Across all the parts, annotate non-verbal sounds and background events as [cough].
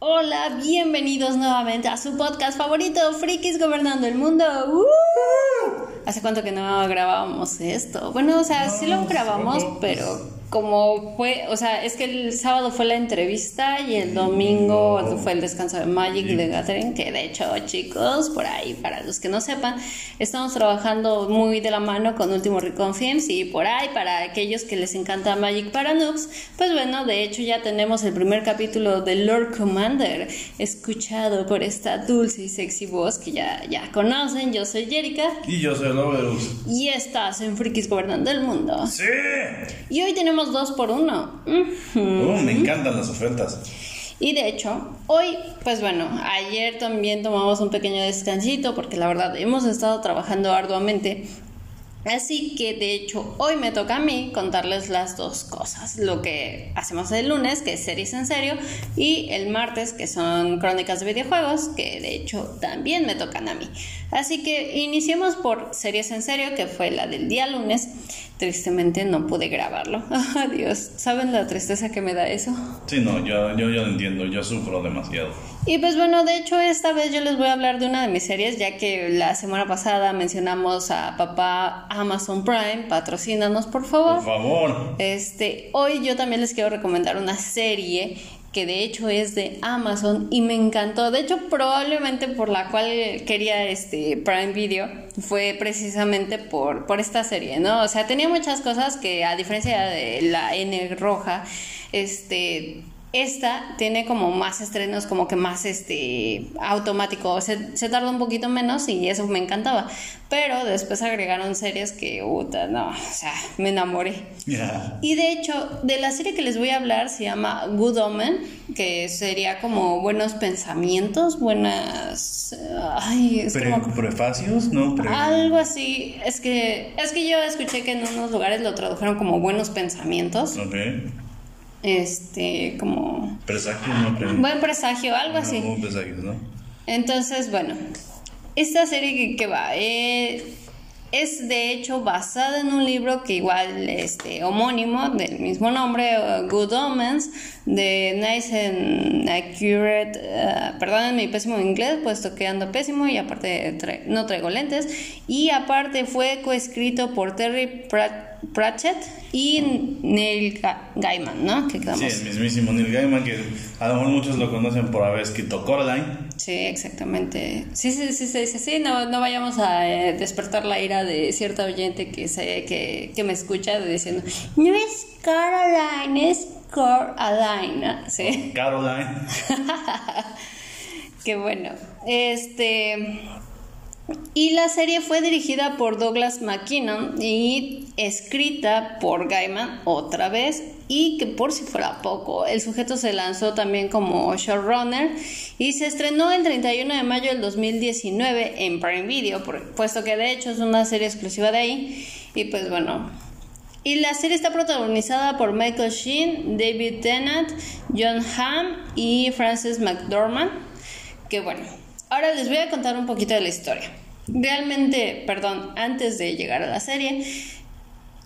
Hola, bienvenidos nuevamente a su podcast favorito, Frikis Gobernando el Mundo. ¡Uh! ¿Hace cuánto que no grabábamos esto? Bueno, o sea, sí lo grabamos, pero como fue, o sea, es que el sábado fue la entrevista y el domingo fue el descanso de Magic y de Gathering, que de hecho, chicos, por ahí, para los que no sepan, estamos trabajando muy de la mano con Último Recon Films y por ahí, para aquellos que les encanta Magic para noobs, pues bueno, de hecho ya tenemos el primer capítulo de Lord Commander, escuchado por esta dulce y sexy voz que ya, ya conocen. Yo soy Jerica. Y yo soy Loverus. Y estás en Frikis Gobernando el Mundo. ¡Sí! Y hoy tenemos dos por uno. Uh, me encantan las ofertas. Y de hecho, hoy, pues bueno, ayer también tomamos un pequeño descansito porque la verdad hemos estado trabajando arduamente Así que de hecho hoy me toca a mí contarles las dos cosas, lo que hacemos el lunes, que es series en serio, y el martes, que son crónicas de videojuegos, que de hecho también me tocan a mí. Así que iniciemos por series en serio, que fue la del día lunes. Tristemente no pude grabarlo. [laughs] Adiós, ¿saben la tristeza que me da eso? Sí, no, yo, yo, yo lo entiendo, yo sufro demasiado. Y pues bueno, de hecho esta vez yo les voy a hablar de una de mis series, ya que la semana pasada mencionamos a papá Amazon Prime, patrocínanos por favor. Por favor. Este, hoy yo también les quiero recomendar una serie que de hecho es de Amazon y me encantó. De hecho, probablemente por la cual quería este Prime Video fue precisamente por, por esta serie, ¿no? O sea, tenía muchas cosas que a diferencia de la N roja, este esta tiene como más estrenos, como que más este automático, se, se tarda un poquito menos y eso me encantaba. Pero después agregaron series que, puta, no, o sea, me enamoré. Y de hecho, de la serie que les voy a hablar se llama Good Omen, que sería como buenos pensamientos, buenas... Ay, es como, prefacios, ¿no? Algo así. Es que, es que yo escuché que en unos lugares lo tradujeron como buenos pensamientos. Este, como... Presagio, no Buen presagio, algo así. Buen presagio, ¿no? Entonces, bueno, esta serie que, va, eh, es de hecho basada en un libro que igual, este, homónimo, del mismo nombre, Good Omens, de Nice and Accurate, uh, perdón mi pésimo inglés, puesto que ando pésimo y aparte no traigo lentes, y aparte fue coescrito por Terry Pratt Pratchett y Neil Gaiman, ¿no? sí, el mismísimo Neil Gaiman, que a lo mejor muchos lo conocen por haber escrito Coraline. Sí, exactamente. Sí, sí, sí, sí, sí, sí. No, no vayamos a eh, despertar la ira de cierta oyente que, se, que, que me escucha diciendo, no es Coraline, es Coraline. Sí. Caroline. [laughs] Qué bueno. Este... Y la serie fue dirigida por Douglas McKinnon y escrita por Gaiman otra vez. Y que por si fuera poco, el sujeto se lanzó también como showrunner y se estrenó el 31 de mayo del 2019 en Prime Video, puesto que de hecho es una serie exclusiva de ahí. Y pues bueno, y la serie está protagonizada por Michael Sheen, David Tennant, John Hamm y Frances McDormand. Que bueno, Ahora les voy a contar un poquito de la historia. Realmente, perdón, antes de llegar a la serie,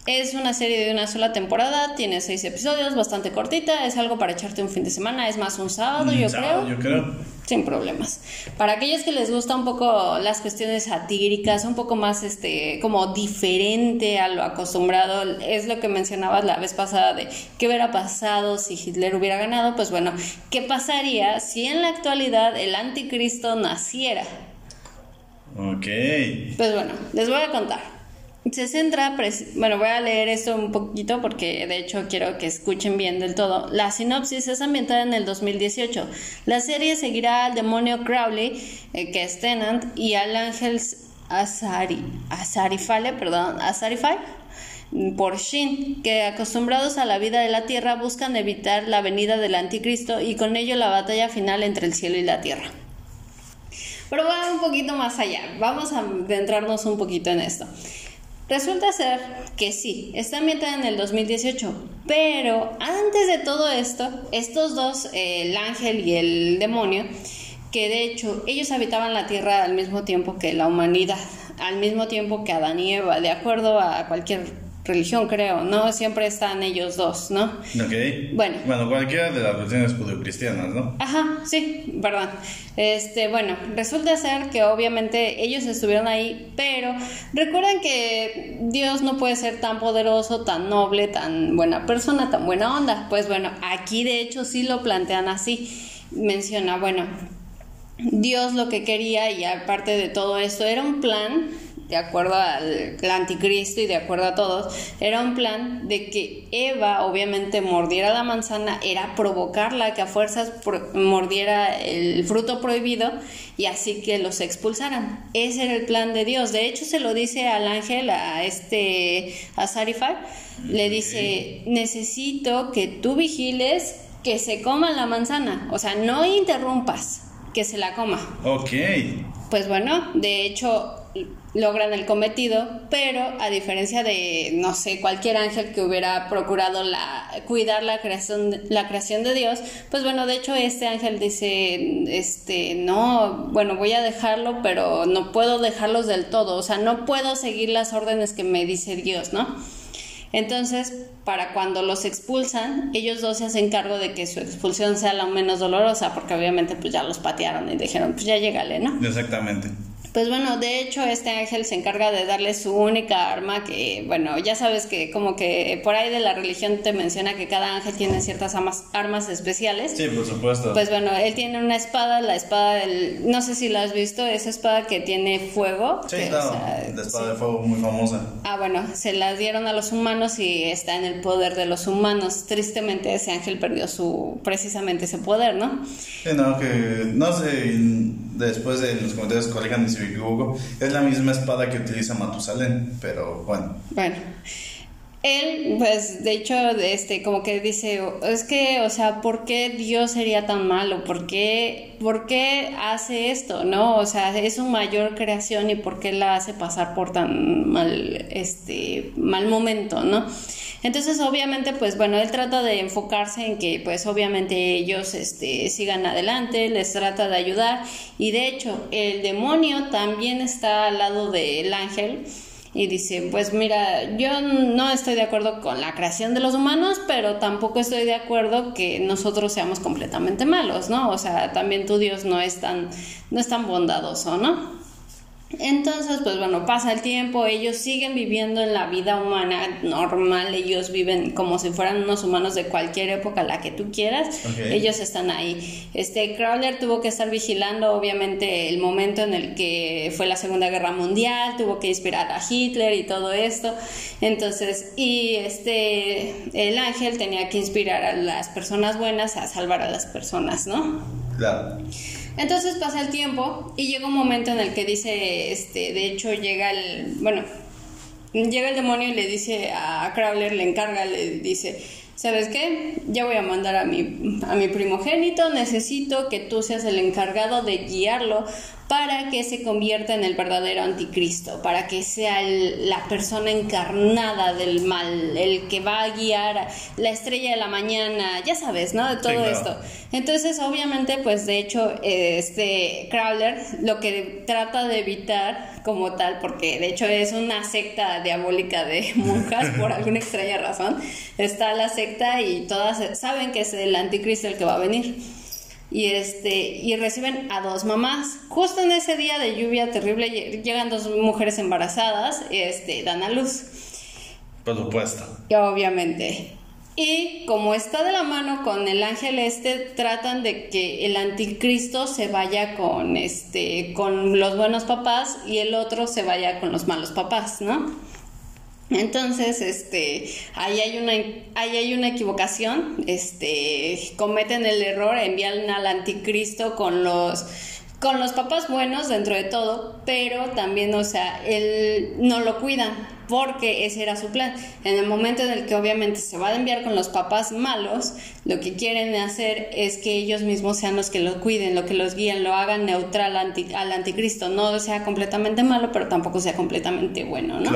es una serie de una sola temporada, tiene seis episodios, bastante cortita, es algo para echarte un fin de semana, es más un sábado, yo creo. Yo creo. Sin problemas. Para aquellos que les gusta un poco las cuestiones satíricas, un poco más este, como diferente a lo acostumbrado, es lo que mencionabas la vez pasada de qué hubiera pasado si Hitler hubiera ganado, pues bueno, ¿qué pasaría si en la actualidad el anticristo naciera? Ok. Pues bueno, les voy a contar. Se centra, bueno, voy a leer esto un poquito porque de hecho quiero que escuchen bien del todo. La sinopsis es ambientada en el 2018. La serie seguirá al demonio Crowley, eh, que es Tenant, y al ángel Azari, Azarifale, perdón, Azarifale, por Shin, que acostumbrados a la vida de la tierra buscan evitar la venida del anticristo y con ello la batalla final entre el cielo y la tierra. Pero va un poquito más allá, vamos a adentrarnos un poquito en esto. Resulta ser que sí, está ambientada en el 2018, pero antes de todo esto, estos dos, el ángel y el demonio, que de hecho ellos habitaban la tierra al mismo tiempo que la humanidad, al mismo tiempo que Adán y Eva, de acuerdo a cualquier religión, creo, ¿no? Siempre están ellos dos, ¿no? Ok. Bueno. Bueno, cualquiera de las religiones judio-cristianas, ¿no? Ajá, sí, verdad. Este, bueno, resulta ser que obviamente ellos estuvieron ahí, pero recuerden que Dios no puede ser tan poderoso, tan noble, tan buena persona, tan buena onda. Pues bueno, aquí de hecho sí lo plantean así. Menciona, bueno, Dios lo que quería y aparte de todo esto era un plan de acuerdo al, anticristo y de acuerdo a todos, era un plan de que Eva obviamente mordiera la manzana, era provocarla que a fuerzas mordiera el fruto prohibido y así que los expulsaran. Ese era el plan de Dios. De hecho, se lo dice al ángel, a este, a Sarifar, le dice, necesito que tú vigiles que se coma la manzana, o sea, no interrumpas, que se la coma. Ok. Pues bueno, de hecho logran el cometido, pero a diferencia de, no sé, cualquier ángel que hubiera procurado la, cuidar la creación, la creación de Dios, pues bueno, de hecho este ángel dice, este, no, bueno, voy a dejarlo, pero no puedo dejarlos del todo, o sea, no puedo seguir las órdenes que me dice Dios, ¿no? Entonces, para cuando los expulsan, ellos dos se hacen cargo de que su expulsión sea la menos dolorosa, porque obviamente pues ya los patearon y dijeron, pues ya llégale, ¿no? Exactamente. Pues bueno, de hecho este ángel se encarga de darle su única arma que, bueno, ya sabes que como que por ahí de la religión te menciona que cada ángel tiene ciertas armas, armas especiales. Sí, por supuesto. Pues bueno, él tiene una espada, la espada del, no sé si la has visto, esa espada que tiene fuego. Sí, claro, la espada de fuego muy famosa. Ah, bueno, se la dieron a los humanos y está en el poder de los humanos. Tristemente ese ángel perdió su, precisamente ese poder, ¿no? Sí, no, que, no sé, después de los comentarios corrijan si es la misma espada que utiliza Matusalén, pero bueno. Bueno. Él, pues, de hecho, este, como que dice, es que, o sea, ¿por qué Dios sería tan malo? ¿Por qué, ¿Por qué hace esto? ¿No? O sea, es su mayor creación y ¿por qué la hace pasar por tan mal, este, mal momento, ¿no? Entonces, obviamente, pues bueno, él trata de enfocarse en que, pues obviamente ellos este, sigan adelante, les trata de ayudar y de hecho el demonio también está al lado del ángel y dice, pues mira, yo no estoy de acuerdo con la creación de los humanos, pero tampoco estoy de acuerdo que nosotros seamos completamente malos, ¿no? O sea, también tu Dios no es tan, no es tan bondadoso, ¿no? Entonces, pues bueno, pasa el tiempo, ellos siguen viviendo en la vida humana normal, ellos viven como si fueran unos humanos de cualquier época, la que tú quieras, ellos están ahí. Este Crowler tuvo que estar vigilando obviamente el momento en el que fue la Segunda Guerra Mundial, tuvo que inspirar a Hitler y todo esto. Entonces, y este el ángel tenía que inspirar a las personas buenas a salvar a las personas, ¿no? Claro. Entonces pasa el tiempo y llega un momento en el que dice, este, de hecho llega el, bueno, llega el demonio y le dice a Crowler, le encarga, le dice, ¿sabes qué? Ya voy a mandar a mi, a mi primogénito, necesito que tú seas el encargado de guiarlo para que se convierta en el verdadero anticristo, para que sea la persona encarnada del mal, el que va a guiar la estrella de la mañana, ya sabes, ¿no? De todo esto. Entonces, obviamente, pues de hecho, este Crowler lo que trata de evitar como tal, porque de hecho es una secta diabólica de [laughs] monjas por alguna extraña razón, está la secta y todas saben que es el anticristo el que va a venir y este y reciben a dos mamás. Justo en ese día de lluvia terrible llegan dos mujeres embarazadas, este dan a luz. Por supuesto. Y obviamente. Y como está de la mano con el ángel este, tratan de que el anticristo se vaya con este con los buenos papás y el otro se vaya con los malos papás, ¿no? Entonces, este, ahí hay una, ahí hay una equivocación, este, cometen el error, envían al anticristo con los, con los papás buenos dentro de todo, pero también, o sea, él no lo cuidan porque ese era su plan. En el momento en el que obviamente se va a enviar con los papás malos, lo que quieren hacer es que ellos mismos sean los que lo cuiden, lo que los guíen, lo hagan neutral al anticristo, no sea completamente malo, pero tampoco sea completamente bueno, ¿no?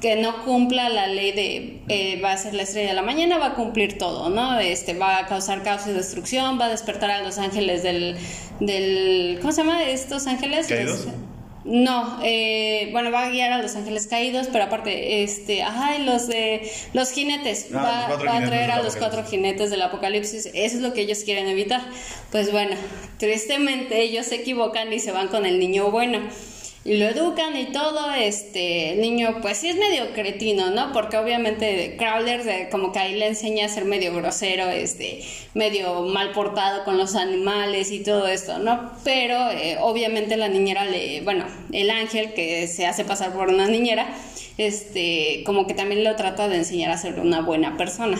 Que no cumpla la ley de eh, va a ser la estrella de la mañana, va a cumplir todo, ¿no? Este va a causar caos y destrucción, va a despertar a los ángeles del del ¿cómo se llama? Estos ángeles No, eh, bueno, va a guiar a los ángeles caídos, pero aparte, este, ajá, y los de los jinetes, Ah, va, los cuatro va a traer a los cuatro jinetes del apocalipsis, eso es lo que ellos quieren evitar. Pues bueno, tristemente ellos se equivocan y se van con el niño bueno. Y lo educan y todo, este, niño pues sí es medio cretino, ¿no? Porque obviamente Crowler como que ahí le enseña a ser medio grosero, este, medio mal portado con los animales y todo esto, ¿no? Pero eh, obviamente la niñera le, bueno, el ángel que se hace pasar por una niñera, este, como que también lo trata de enseñar a ser una buena persona.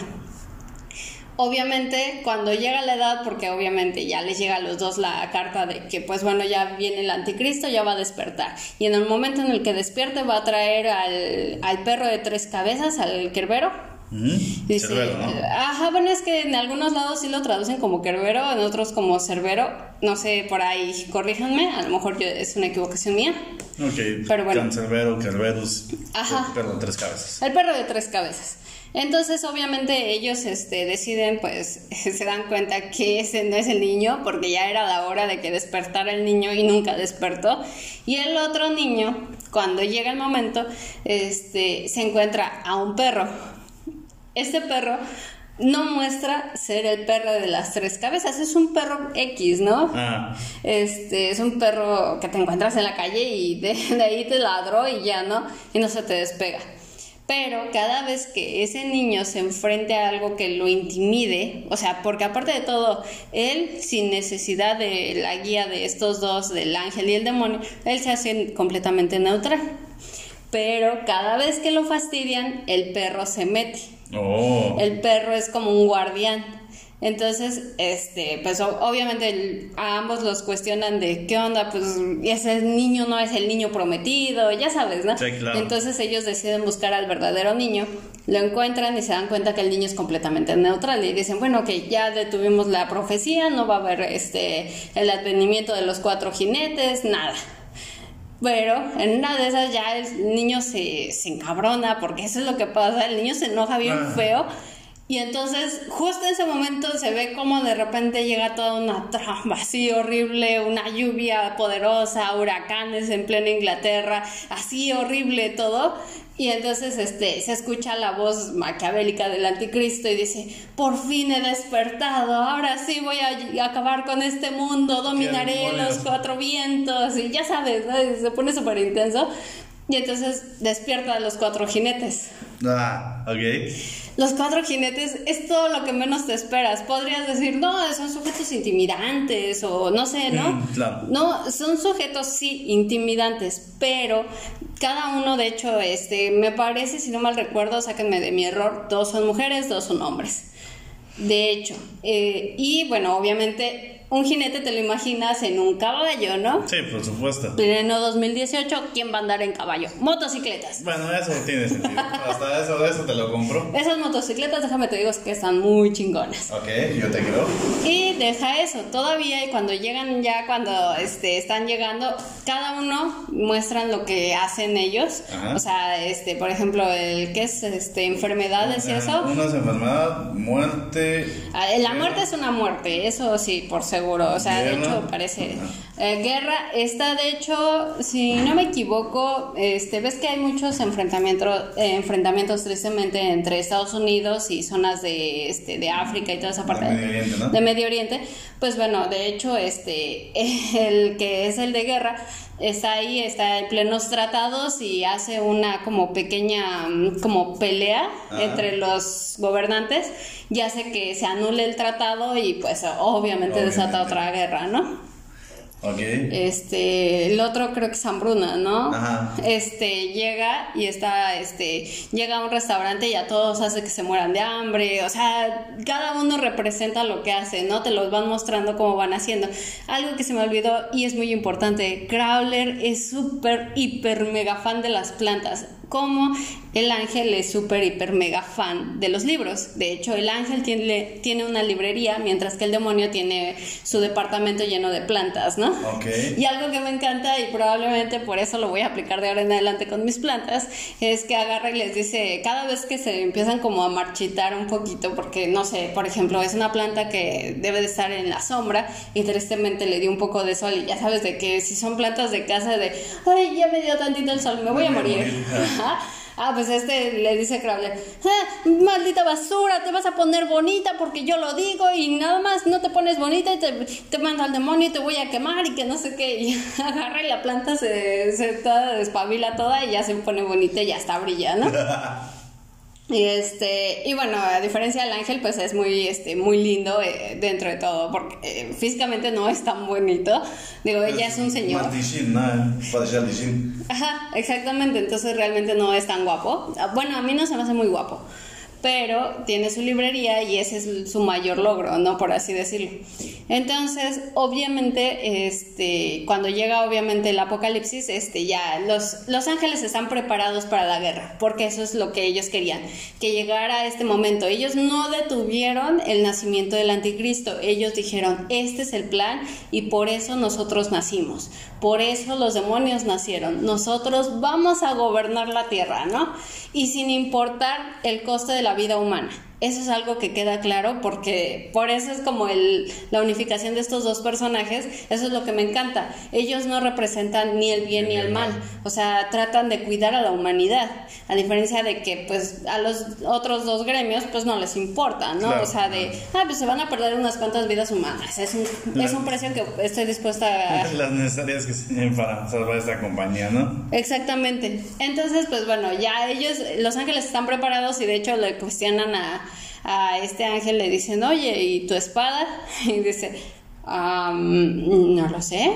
Obviamente, cuando llega la edad, porque obviamente ya les llega a los dos la carta de que, pues bueno, ya viene el anticristo, ya va a despertar. Y en el momento en el que despierte, va a traer al, al perro de tres cabezas, al. Dice, Cerbero, ¿no? ajá, bueno, es que en algunos lados sí lo traducen como Kerbero, en otros como Cerbero. No sé, por ahí, corríjanme, a lo mejor yo- es una equivocación mía. Ok, Pero bueno. Cancerbero, Kerberus, Ajá. perro de tres cabezas. El perro de tres cabezas. Entonces, obviamente, ellos este, deciden, pues, [laughs] se dan cuenta que ese no es el niño, porque ya era la hora de que despertara el niño y nunca despertó. Y el otro niño, cuando llega el momento, este, se encuentra a un perro. Este perro no muestra ser el perro de las tres cabezas, es un perro X, ¿no? Ah, Este, es un perro que te encuentras en la calle y de, [laughs] de ahí te ladró y ya, ¿no? Y no se te despega. Pero cada vez que ese niño se enfrente a algo que lo intimide, o sea, porque aparte de todo, él sin necesidad de la guía de estos dos, del ángel y el demonio, él se hace completamente neutral. Pero cada vez que lo fastidian, el perro se mete oh. el perro es como un guardián. Entonces, este, pues obviamente a ambos los cuestionan de qué onda, pues ese niño no es el niño prometido, ya sabes, ¿no? Sí, claro. Entonces ellos deciden buscar al verdadero niño, lo encuentran y se dan cuenta que el niño es completamente neutral y dicen, bueno, que ya detuvimos la profecía, no va a haber este el advenimiento de los cuatro jinetes, nada. Pero en una de esas ya el niño se, se encabrona porque eso es lo que pasa, el niño se enoja bien Ah. feo y entonces justo en ese momento se ve como de repente llega toda una trama así horrible, una lluvia poderosa, huracanes en plena Inglaterra, así horrible todo. Y entonces este, se escucha la voz maquiavélica del anticristo y dice, por fin he despertado, ahora sí voy a acabar con este mundo, dominaré los cuatro vientos y ya sabes, se pone súper intenso. Y entonces despierta a los cuatro jinetes. Ah, ok. Los cuatro jinetes es todo lo que menos te esperas. Podrías decir, no, son sujetos intimidantes o no sé, ¿no? Mm, claro. No, son sujetos sí intimidantes, pero cada uno, de hecho, este, me parece, si no mal recuerdo, sáquenme de mi error, dos son mujeres, dos son hombres. De hecho, eh, y bueno, obviamente un jinete te lo imaginas en un caballo, ¿no? Sí, por supuesto. Pleno 2018, ¿quién va a andar en caballo? Motocicletas. Bueno, eso tiene sentido. Hasta eso, eso te lo compro. Esas motocicletas, déjame te digo, es que están muy chingonas. Ok, yo te creo. Y deja eso, todavía y cuando llegan ya, cuando este, están llegando, cada uno muestran lo que hacen ellos. Ajá. O sea, este, por ejemplo, el que es este, enfermedades y eso. Una es enfermedad, muerte. Ah, La muerte es una muerte, eso sí, por seguro. O sea, de hecho, parece. Eh, guerra está, de hecho, si no me equivoco, este, ves que hay muchos enfrentamientos, eh, enfrentamientos tristemente entre Estados Unidos y zonas de, este, de África y toda esa parte De Medio Oriente, ¿no? de Medio Oriente. Pues bueno, de hecho, este, [laughs] el que es el de guerra está ahí, está en plenos tratados y hace una como pequeña mm, como pelea Ajá. entre los gobernantes y hace que se anule el tratado y pues obviamente, desata otra guerra, ¿no? Ok. Este, el otro creo que es Hambruna, ¿no? Ajá. Este, llega y está, este, llega a un restaurante y a todos hace que se mueran de hambre, o sea, cada uno representa lo que hace, ¿no? Te los van mostrando cómo van haciendo. Algo que se me olvidó y es muy importante, Crowler es súper, hiper, mega fan de las plantas. Como el ángel es súper, hiper, mega fan de los libros. De hecho, el ángel tiene, tiene una librería, mientras que el demonio tiene su departamento lleno de plantas, ¿no? Y algo que me encanta, y probablemente por eso lo voy a aplicar de ahora en adelante con mis plantas, es que agarra y les dice, cada vez que se empiezan como a marchitar un poquito, porque no sé, por ejemplo, es una planta que debe de estar en la sombra y tristemente le dio un poco de sol y ya sabes de que si son plantas de casa de, ay, ya me dio tantito el sol, me voy a morir. Ah, pues este le dice Crowler, ah, maldita basura, te vas a poner bonita porque yo lo digo y nada más no te pones bonita y te, te mando al demonio y te voy a quemar y que no sé qué. [laughs] Y agarra y la planta se, se toda despabila toda y ya se pone bonita y ya está brillando. [laughs] Y este, y bueno, a diferencia del ángel, pues es muy, este, muy lindo eh, dentro de todo, porque eh, físicamente no es tan bonito. Digo, ella es un señor. Ajá, exactamente, entonces realmente no es tan guapo. Ah, bueno, a mí no se me hace muy guapo pero tiene su librería y ese es su mayor logro, ¿no? Por así decirlo. Entonces, obviamente, este, cuando llega obviamente el apocalipsis, este, ya los, los ángeles están preparados para la guerra, porque eso es lo que ellos querían, que llegara este momento. Ellos no detuvieron el nacimiento del anticristo, ellos dijeron, este es el plan y por eso nosotros nacimos, por eso los demonios nacieron, nosotros vamos a gobernar la tierra, ¿no? Y sin importar el coste de la vida humana. Eso es algo que queda claro porque por eso es como el, la unificación de estos dos personajes, eso es lo que me encanta. Ellos no representan ni el bien ni el mal, o sea, tratan de cuidar a la humanidad, a diferencia de que pues a los otros dos gremios pues no les importa, ¿no? O sea, de, ah, pues se van a perder unas cuantas vidas humanas, es un, es un precio que estoy dispuesta [laughs] a... Las necesarias que se para salvar esta compañía, ¿no? Exactamente. Entonces, pues bueno, ya ellos, Los Ángeles están preparados y de hecho le cuestionan a a este ángel le dicen, oye, ¿y tu espada? [laughs] Y dice, no lo sé.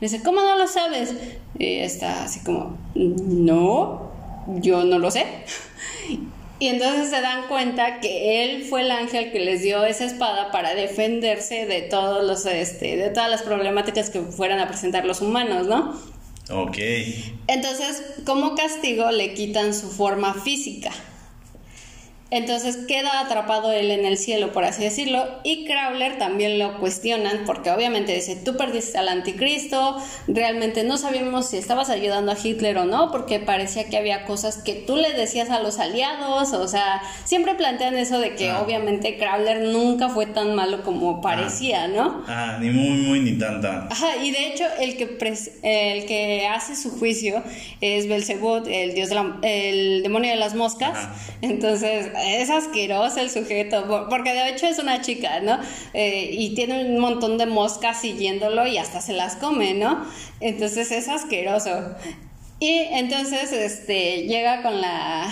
Dice, ¿cómo no lo sabes? Y está así como, no, yo no lo sé. [laughs] Y entonces se dan cuenta que él fue el ángel que les dio esa espada para defenderse de todos los este, de todas las problemáticas que fueran a presentar los humanos, ¿no? Ok. Entonces, como castigo le quitan su forma física. Entonces queda atrapado él en el cielo, por así decirlo, y Crowler también lo cuestionan porque obviamente dice, tú perdiste al anticristo, realmente no sabíamos si estabas ayudando a Hitler o no, porque parecía que había cosas que tú le decías a los aliados, o sea, siempre plantean eso de que ah. obviamente Crowler nunca fue tan malo como parecía, ¿no? Ah, ni muy, muy, ni tanta. Ajá, y de hecho el que, el que hace su juicio es Belzebud, el dios el demonio de las moscas, entonces es asqueroso el sujeto, porque de hecho es una chica, ¿no? Eh, y tiene un montón de moscas siguiéndolo y hasta se las come, ¿no? Entonces es asqueroso. Y entonces este, llega con la...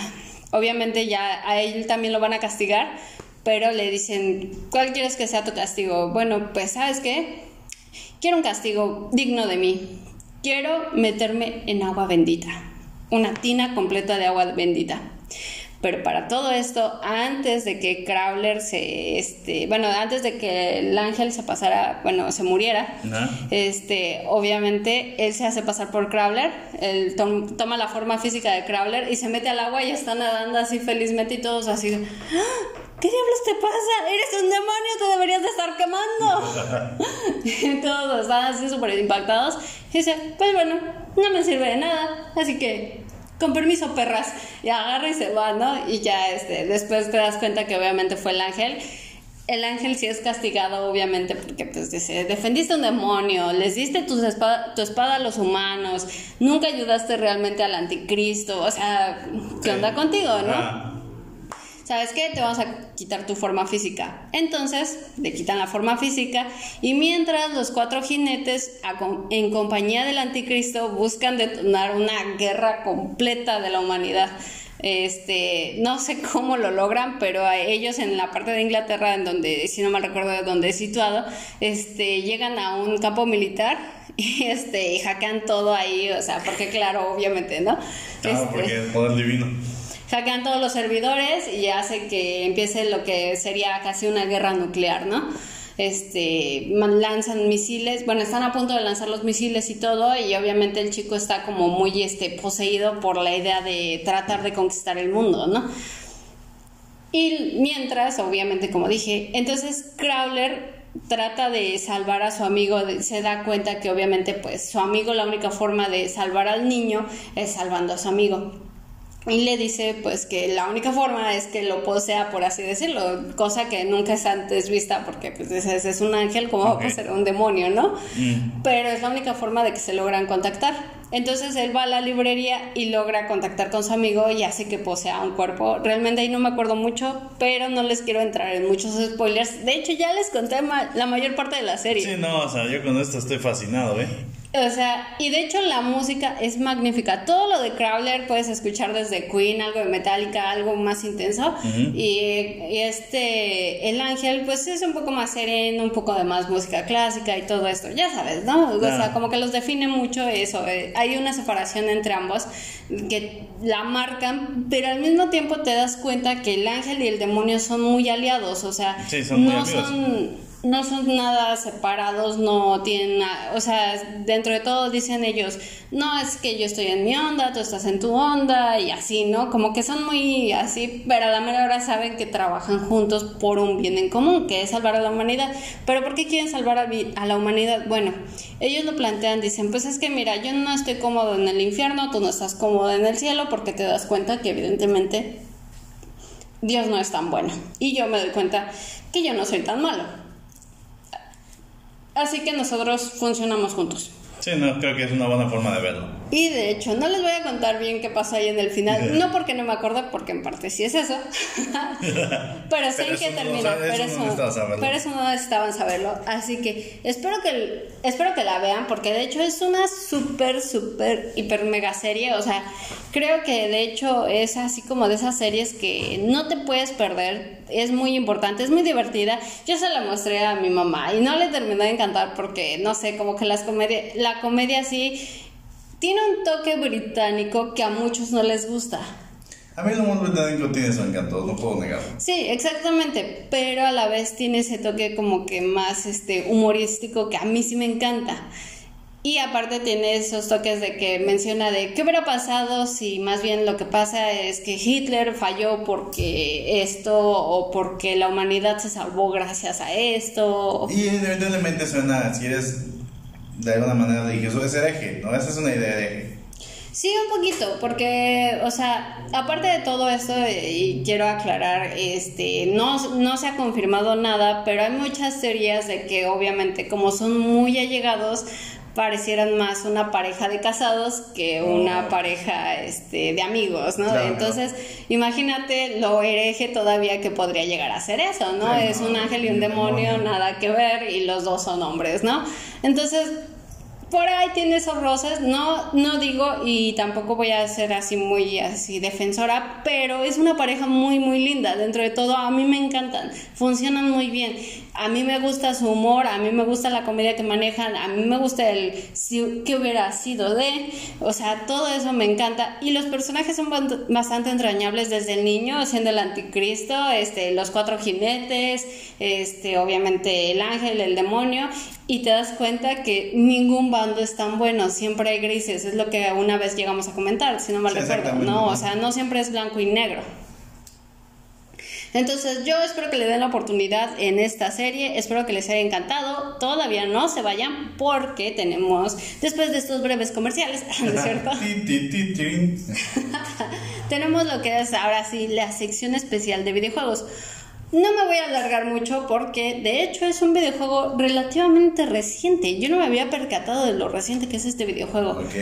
Obviamente ya a él también lo van a castigar, pero le dicen, ¿cuál quieres que sea tu castigo? Bueno, pues sabes qué? Quiero un castigo digno de mí. Quiero meterme en agua bendita. Una tina completa de agua bendita. Pero para todo esto, antes de que Crowler se, este, bueno, antes de que el ángel se pasara, bueno, se muriera, este, obviamente él se hace pasar por Crowler, él toma la forma física de Crowler y se mete al agua y está nadando así felizmente y todos así, ¡Ah! ¿qué diablos te pasa? Eres un demonio, te deberías de estar quemando. y [laughs] todos están así súper impactados y dice, pues bueno, no me sirve de nada, así que con permiso, perras, y agarra y se va, ¿no? Y ya este, después te das cuenta que obviamente fue el ángel. El ángel sí es castigado, obviamente, porque pues dice, defendiste un demonio, les diste tu espada, tu espada a los humanos, nunca ayudaste realmente al anticristo, o sea, ¿qué onda contigo, no? ¿Sabes qué? Te vamos a quitar tu forma física. Entonces, le quitan la forma física y mientras los cuatro jinetes en compañía del anticristo buscan detonar una guerra completa de la humanidad. Este, no sé cómo lo logran, pero a ellos en la parte de Inglaterra, en donde, si no me recuerdo de dónde es situado, este, llegan a un campo militar [laughs] y este, y hackean todo ahí, o sea, porque claro, obviamente, ¿no? Ah, porque es poder divino hackean todos los servidores y hace que empiece lo que sería casi una guerra nuclear, ¿no? este, lanzan misiles, bueno, están a punto de lanzar los misiles y todo, y obviamente el chico está como muy este, poseído por la idea de tratar de conquistar el mundo, ¿no? Y mientras, obviamente, como dije, entonces Crowler trata de salvar a su amigo, se da cuenta que obviamente pues su amigo la única forma de salvar al niño es salvando a su amigo. Y le dice pues que la única forma es que lo posea, por así decirlo, cosa que nunca es antes vista porque pues ese, ese es un ángel, como va a poseer un demonio, ¿no? Pero es la única forma de que se logran contactar. Entonces él va a la librería y logra contactar con su amigo y hace que posea un cuerpo. Realmente ahí no me acuerdo mucho, pero no les quiero entrar en muchos spoilers. De hecho ya les conté ma- la mayor parte de la serie. Sí, no, o sea, yo con esto estoy fascinado, ¿eh? O sea, y de hecho la música es magnífica. Todo lo de Crowler puedes escuchar desde Queen, algo de Metallica, algo más intenso. y, y este, el ángel, pues es un poco más sereno, un poco de más música clásica y todo esto. Ya sabes, ¿no? O sea, como que los define mucho eso. eh, hay una separación entre ambos que la marcan, pero al mismo tiempo te das cuenta que el ángel y el demonio son muy aliados. O sea, Sí, son muy no son no son nada separados, no tienen nada, o sea, dentro de todo dicen ellos, no, es que yo estoy en mi onda, tú estás en tu onda y así, ¿no? Como que son muy así, pero a la mera hora saben que trabajan juntos por un bien en común, que es salvar a la humanidad. Pero ¿por qué quieren salvar a, a la humanidad? Bueno, ellos lo plantean, dicen, pues es que mira, yo no estoy cómodo en el infierno, tú no estás cómodo en el cielo, porque te das cuenta que evidentemente Dios no es tan bueno. Y yo me doy cuenta que yo no soy tan malo. Así que nosotros funcionamos juntos. Sí, no, creo que es una buena forma de verlo. Y de hecho, no les voy a contar bien qué pasa ahí en el final. No porque no me acuerdo, porque en parte sí es eso. [laughs] pero sé en qué no- termina. pero, eso no necesitaban saberlo. Así que espero que, espero que la vean, porque de hecho es una súper, súper, hiper mega serie. O sea, creo que de hecho es así como de esas series que no te puedes perder. Es muy importante, es muy divertida. Yo se la mostré a mi mamá y no le terminó de encantar porque, no sé, como que las comedias, la comedia sí tiene un toque británico que a muchos no les gusta. A mí el mundo británico tiene su encanto, no puedo negarlo. Sí, exactamente, pero a la vez tiene ese toque como que más este humorístico que a mí sí me encanta. Y aparte tiene esos toques de que menciona de qué hubiera pasado si más bien lo que pasa es que Hitler falló porque esto o porque la humanidad se salvó gracias a esto. Y evidentemente suena, si eres de alguna manera religioso, es hereje, ¿no? Esa es una idea hereje. Sí, un poquito, porque, o sea, aparte de todo esto, eh, y quiero aclarar, este, no, no se ha confirmado nada, pero hay muchas teorías de que obviamente como son muy allegados, parecieran más una pareja de casados que una Oh. pareja este, de amigos, ¿no? Claro. Entonces, imagínate lo hereje todavía que podría llegar a ser eso, ¿no? Es un ángel y un un demonio, demonio. nada que ver, y los dos son hombres, ¿no? Entonces, por ahí tiene esos roces, no, no digo y tampoco voy a ser así muy así defensora, pero es una pareja muy muy linda, dentro de todo a mí me encantan, funcionan muy bien, a mí me gusta su humor, a mí me gusta la comedia que manejan, a mí me gusta el si, qué hubiera sido de, o sea, todo eso me encanta. Y los personajes son bastante entrañables desde el niño, siendo el anticristo, este, los cuatro jinetes, este, obviamente el ángel, el demonio. Y te das cuenta que ningún bando es tan bueno, siempre hay grises, es lo que una vez llegamos a comentar, si no mal Sí, recuerdo, no, o sea, no siempre es blanco y negro. Entonces yo espero que le den la oportunidad en esta serie, espero que les haya encantado, todavía no se vayan porque tenemos, después de estos breves comerciales, [laughs] ¿no es cierto? [laughs] [laughs] Tenemos lo que es ahora sí la sección especial de videojuegos. No me voy a alargar mucho porque de hecho es un videojuego relativamente reciente. Yo no me había percatado de lo reciente que es este videojuego. Ok.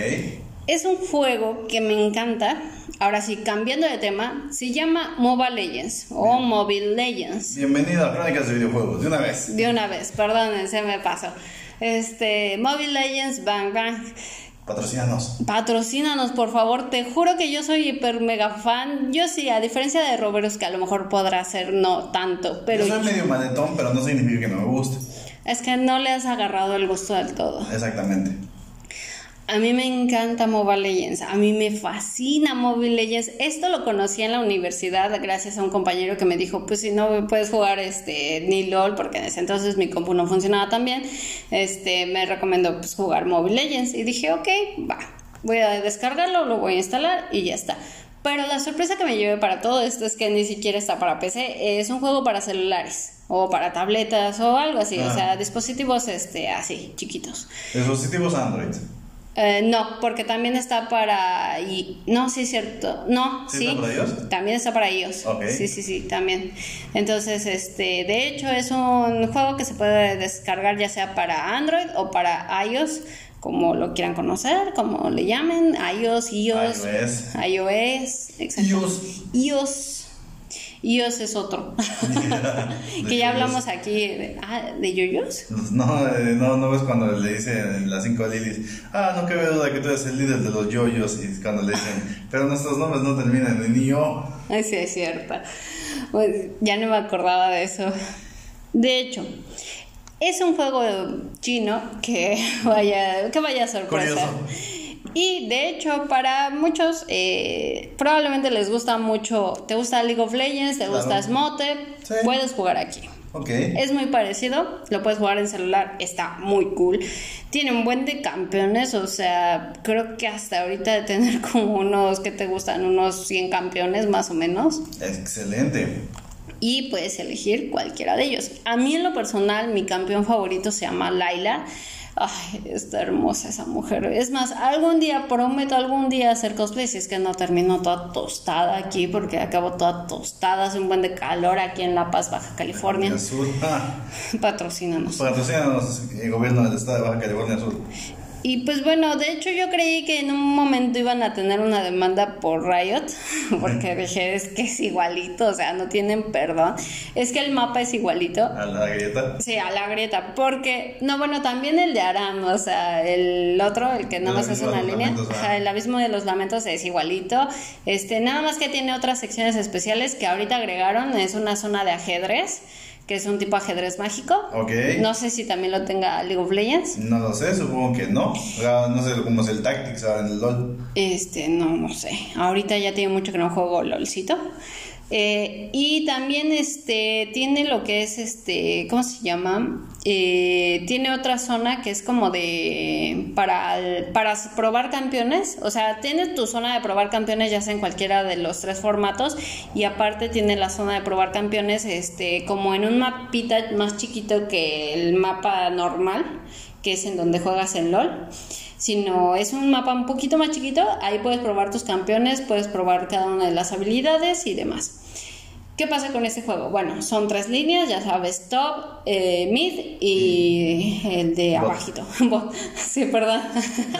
Es un juego que me encanta. Ahora sí, cambiando de tema, se llama Mobile Legends o Mobile Legends. Bienvenido a Crónicas de Videojuegos, de una vez. De una vez, perdón, se me pasó. Este, Mobile Legends Bang Bang. Patrocínanos. Patrocínanos, por favor. Te juro que yo soy hiper mega fan. Yo sí, a diferencia de Roberus, que a lo mejor podrá ser no tanto, pero Yo soy medio manetón, pero no significa que no me guste. es que no le has agarrado el gusto del todo. Exactamente. A mí me encanta Mobile Legends, a mí me fascina Mobile Legends. Esto lo conocí en la universidad gracias a un compañero que me dijo, pues si no puedes jugar este ni LOL, porque en ese entonces mi compu no funcionaba tan bien, este, me recomendó pues, jugar Mobile Legends. Y dije, ok, va, voy a descargarlo, lo voy a instalar y ya está. Pero la sorpresa que me llevé para todo esto es que ni siquiera está para PC, es un juego para celulares o para tabletas o algo así, o Ah. sea, dispositivos este así, chiquitos. Dispositivos Android. Eh, no, porque también está para no, sí es cierto. No, ¿Sí está para iOS? También está para iOS. Ok. Sí, sí, sí, también. Entonces, este, de hecho es un juego que se puede descargar ya sea para Android o para iOS, como lo quieran conocer, como le llamen, iOS, iOS, iOS. iOS, iOS. iOS. iOS es otro. [laughs] [laughs] Que ya hablamos aquí de, ah, de yoyos. No, eh, no, no ves cuando le dicen las cinco lilies, ah, no cabe duda que tú eres el líder de los yoyos, y cuando le dicen, pero nuestros nombres no terminan en yo. Ay, sí, es cierto. Pues, ya no me acordaba de eso. De hecho, es un juego chino que [laughs] vaya, que vaya sorpresa. Curioso. Y de hecho, para muchos, eh, probablemente les gusta mucho. ¿Te gusta League of Legends? ¿Te Claro. gusta Smote? Sí. Puedes jugar aquí. Es muy parecido, lo puedes jugar en celular, está muy cool. Tiene un buen de campeones, o sea, creo que hasta ahorita de tener [laughs] como unos que te gustan, unos 100 campeones más o menos. Excelente. Y puedes elegir cualquiera de ellos. A mí en lo personal, mi campeón favorito se llama Laila. Ay, está hermosa esa mujer. Es más, algún día, prometo algún día hacer cosplay si es que no termino toda tostada aquí, porque acabo toda tostada, hace un buen de calor aquí en La Paz, Baja California. Azul. Ah, [laughs] Patrocínanos. patrocínanos el gobierno del estado de Baja California Sur. Y pues bueno, de hecho yo creí que en un momento iban a tener una demanda por Riot, [laughs] porque dije, es que es igualito, o sea, no tienen perdón. Es que el mapa es igualito. A la grieta. Sí, a la grieta, porque, no, bueno, también el de Aram, o sea, el otro, el que nada más hace abismo una línea, lamentos, ajá, ah. el abismo de los lamentos es igualito, este, nada más que tiene otras secciones especiales que ahorita agregaron, es una zona de ajedrez, que es un tipo ajedrez mágico. Ok. No sé si también lo tenga League of Legends. No lo sé, supongo que no. Ah, No sé cómo es el Tactics ahora en el LOL. Este, no, no sé. Ahorita ya tiene mucho que no juego LOLcito. Eh, y también este tiene lo que es este, ¿cómo se llama? Eh, tiene otra zona que es como de para, para probar campeones. O sea, tienes tu zona de probar campeones ya sea en cualquiera de los tres formatos. Y aparte tiene la zona de probar campeones este, como en un mapita más chiquito que el mapa normal, que es en donde juegas en LOL sino es un mapa un poquito más chiquito, ahí puedes probar tus campeones, puedes probar cada una de las habilidades y demás. ¿Qué pasa con este juego? Bueno, son tres líneas, ya sabes, top, eh, mid y el de abajito. [laughs] Sí, perdón.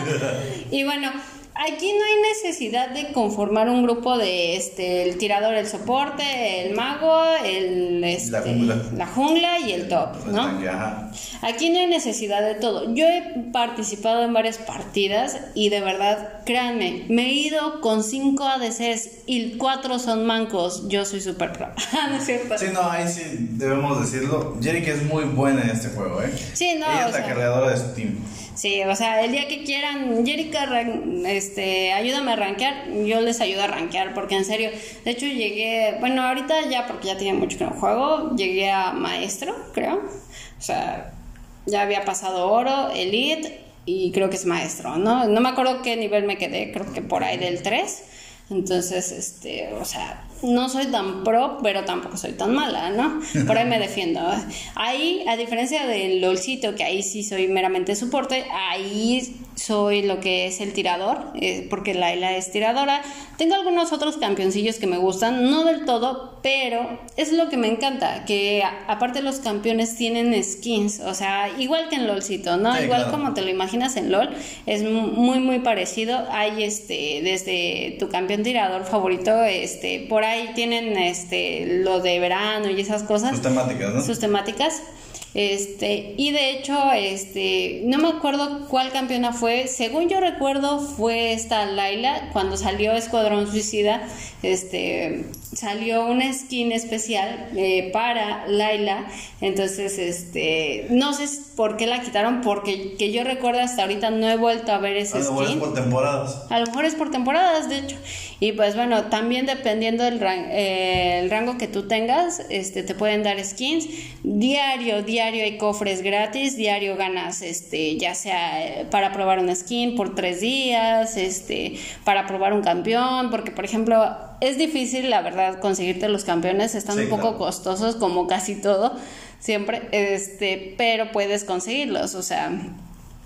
[laughs] y bueno, aquí no hay necesidad de conformar un grupo de este el tirador, el soporte, el mago, el este, La jungla. la jungla y el top, ¿no? Aquí no hay necesidad de todo. Yo he participado en varias partidas y de verdad, créanme, me he ido con cinco ADCs y cuatro son mancos. Yo soy super pro. [laughs] ¿No es cierto? Sí, no, ahí sí debemos decirlo. Jerick es muy buena en este juego, ¿eh? Sí, no, Ella es la sea- carreadora de su team. Sí, o sea, el día que quieran, Jerica, este, ayúdame a rankear, yo les ayudo a rankear, porque en serio, de hecho llegué, bueno, ahorita ya, porque ya tiene mucho que no juego, llegué a maestro, creo, o sea, ya había pasado oro, elite, y creo que es maestro, ¿no? No me acuerdo qué nivel me quedé, creo que por ahí del 3, entonces, este, o sea, no soy tan pro, pero tampoco soy tan mala, ¿no? Por ahí me [laughs] defiendo. Ahí, a diferencia del LOLcito, que ahí sí soy meramente soporte, ahí soy lo que es el tirador, eh, porque Laila es tiradora. Tengo algunos otros campeoncillos que me gustan, no del todo, pero es lo que me encanta, que a- aparte los campeones tienen skins, o sea, igual que en LOLcito, ¿no? Sí, igual claro. como te lo imaginas en LOL, es mu- muy, muy parecido. Hay este, desde tu campeón tirador favorito, este, por ahí tienen este, lo de verano y esas cosas Sus temáticas, ¿no? sus temáticas. Este, y de hecho, este, no me acuerdo cuál campeona fue. Según yo recuerdo, fue esta Laila cuando salió Escuadrón Suicida. Este, salió una skin especial eh, para Laila. Entonces, este, no sé por qué la quitaron, porque que yo recuerdo hasta ahorita no he vuelto a ver ese skin. A lo mejor es por temporadas. A lo mejor es por temporadas, de hecho. Y pues bueno, también dependiendo del eh, el rango que tú tengas, este, te pueden dar skins. Diario, diario hay cofres gratis, diario ganas, este, ya sea eh, para probar una skin por tres días, este, para probar un campeón, porque por ejemplo, es difícil, la verdad, conseguirte los campeones, están un poco costosos como casi todo, siempre, este, pero puedes conseguirlos, o sea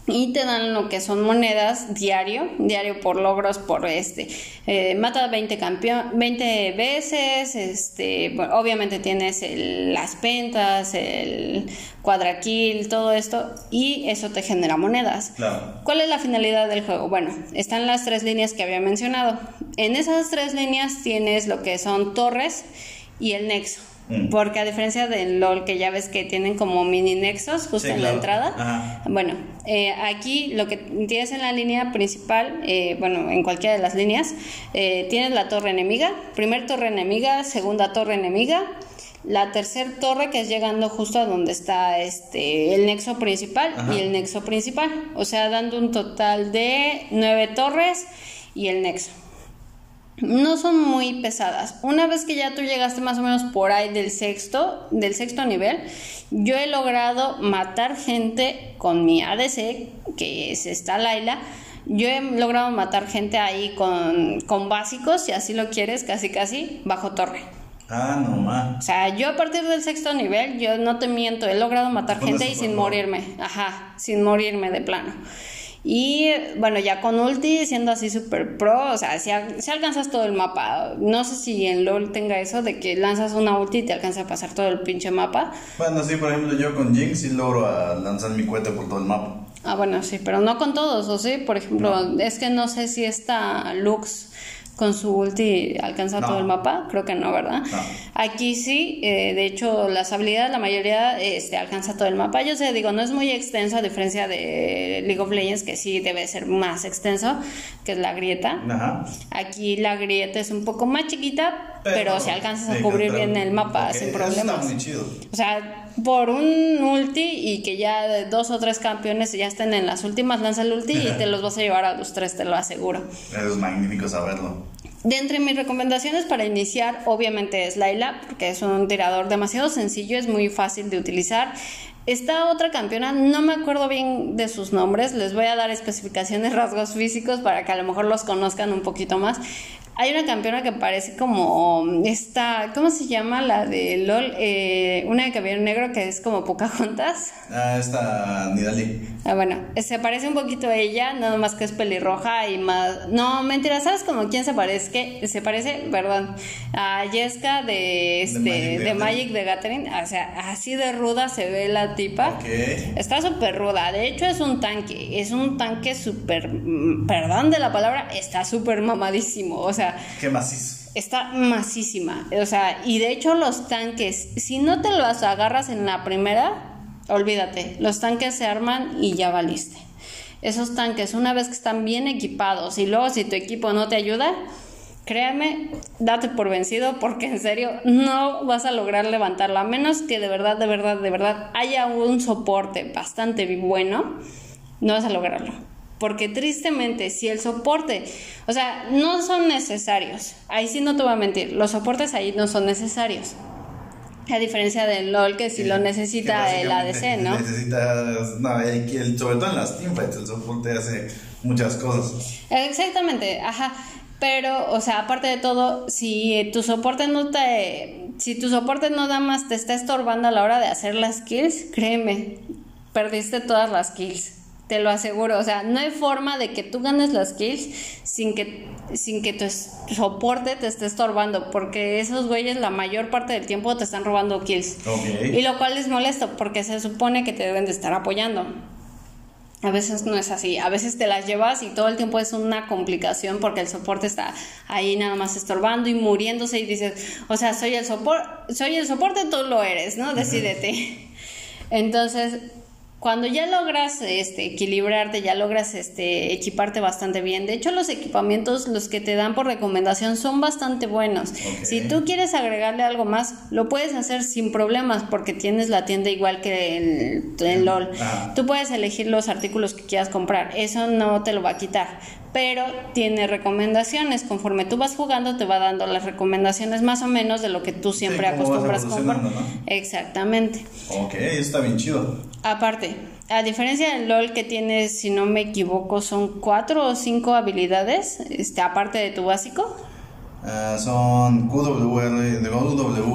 y te dan lo que son monedas diario, diario por logros, por este, eh, mata 20 campeón, 20 veces, este, obviamente tienes las pentas, el cuadraquil, todo esto, y eso te genera monedas. ¿Cuál es la finalidad del juego? Bueno, están las tres líneas que había mencionado. En esas tres líneas tienes lo que son torres y el nexo. Mm. Porque a diferencia del LOL, que ya ves que tienen como mini nexos justo en la entrada, bueno, eh, aquí lo que tienes en la línea principal, eh, bueno, en cualquiera de las líneas, eh, tienes la torre enemiga, primer torre enemiga, segunda torre enemiga, la tercera torre que es llegando justo a donde está este el nexo principal y el nexo principal, o sea, dando un total de nueve torres y el nexo no son muy pesadas. Una vez que ya tú llegaste más o menos por ahí del sexto, del sexto nivel, yo he logrado matar gente con mi ADC, que es esta Laila. Yo he logrado matar gente ahí con, con básicos, si así lo quieres, casi casi, bajo torre. Ah, no más. O sea, yo a partir del sexto nivel, yo no te miento, he logrado matar gente y sin morirme. Ajá, sin morirme de plano. Y bueno, ya con ulti, siendo así super pro, o sea, si, alcanzas todo el mapa. No sé si en LOL tenga eso de que lanzas una ulti y te alcanza a pasar todo el pinche mapa. Bueno, sí, por ejemplo, yo con Jinx sí logro lanzar mi cohete por todo el mapa. Ah, bueno, sí, pero no con todos, ¿o sí? Por ejemplo, es que no sé si esta Lux con su ulti alcanza todo el mapa, creo que no, ¿verdad? Aquí sí, eh, de hecho las habilidades la mayoría este, alcanza todo el mapa. Yo sé, digo, no es muy extenso a diferencia de League of Legends que sí debe ser más extenso, que es la grieta. Aquí la grieta es un poco más chiquita, pero, si alcanzas a cubrir bien el mapa sin problemas. muy chido. O sea, por un ulti y que ya dos o tres campeones ya estén en las últimas, lanza el ulti y te los vas a llevar a los tres, te lo aseguro. Es magnífico saberlo. De entre mis recomendaciones para iniciar, obviamente es Laila, porque es un tirador demasiado sencillo, es muy fácil de utilizar. Esta otra campeona, no me acuerdo bien de sus nombres, les voy a dar especificaciones, [laughs] rasgos físicos para que a lo mejor los conozcan un poquito más. Hay una campeona que parece como esta, ¿cómo se llama? La de LOL, eh, una de cabello negro que es como Pocahontas. Ah, esta Nidali. Ah, bueno, se parece un poquito a ella, nada más que es pelirroja y más... No, mentira, ¿sabes como quién se parece? Se parece, perdón, a Jessica de, este, de, Magic, de, Gathering. O sea, así de ruda se ve la tipa. Está súper ruda, de hecho es un tanque, es un tanque súper, mm, perdón de la palabra, está súper mamadísimo, o sea, Qué macizo. Está macísima. O sea, y de hecho los tanques, si no te los agarras en la primera, olvídate. Los tanques se arman y ya valiste. Esos tanques, una vez que están bien equipados y luego si tu equipo no te ayuda, créeme, date por vencido porque en serio no vas a lograr levantarla. A menos que de verdad, de verdad, de verdad haya un soporte bastante bueno, no vas a lograrlo. Porque tristemente, si el soporte, o sea, no son necesarios, ahí sí no te voy a mentir, los soportes ahí no son necesarios. A diferencia del LOL, que si lo necesita el ADC, ¿no? Necesita, no, sobre todo en las teamfights, el soporte hace muchas cosas. Exactamente, ajá. Pero, o sea, aparte de todo, si tu soporte no te. Si tu soporte no da más, te está estorbando a la hora de hacer las kills, créeme, perdiste todas las kills. Te lo aseguro, o sea, no hay forma de que tú ganes las kills sin que, sin que tu soporte te esté estorbando, porque esos güeyes la mayor parte del tiempo te están robando kills. Y lo cual es molesto, porque se supone que te deben de estar apoyando. A veces no es así, a veces te las llevas y todo el tiempo es una complicación porque el soporte está ahí nada más estorbando y muriéndose y dices, o sea, soy el soporte, soy el soporte, tú lo eres, ¿no? Decídete. Entonces, cuando ya logras este, equilibrarte, ya logras este, equiparte bastante bien. De hecho, los equipamientos, los que te dan por recomendación, son bastante buenos. Si tú quieres agregarle algo más, lo puedes hacer sin problemas porque tienes la tienda igual que el, el LOL. Tú puedes elegir los artículos que quieras comprar. Eso no te lo va a quitar pero tiene recomendaciones. Conforme tú vas jugando, te va dando las recomendaciones más o menos de lo que tú siempre acostumbras comprar. Exactamente. Ok, está bien chido. Aparte, a diferencia del LOL que tiene, si no me equivoco, son cuatro o cinco habilidades, este, aparte de tu básico. Uh, son QWR,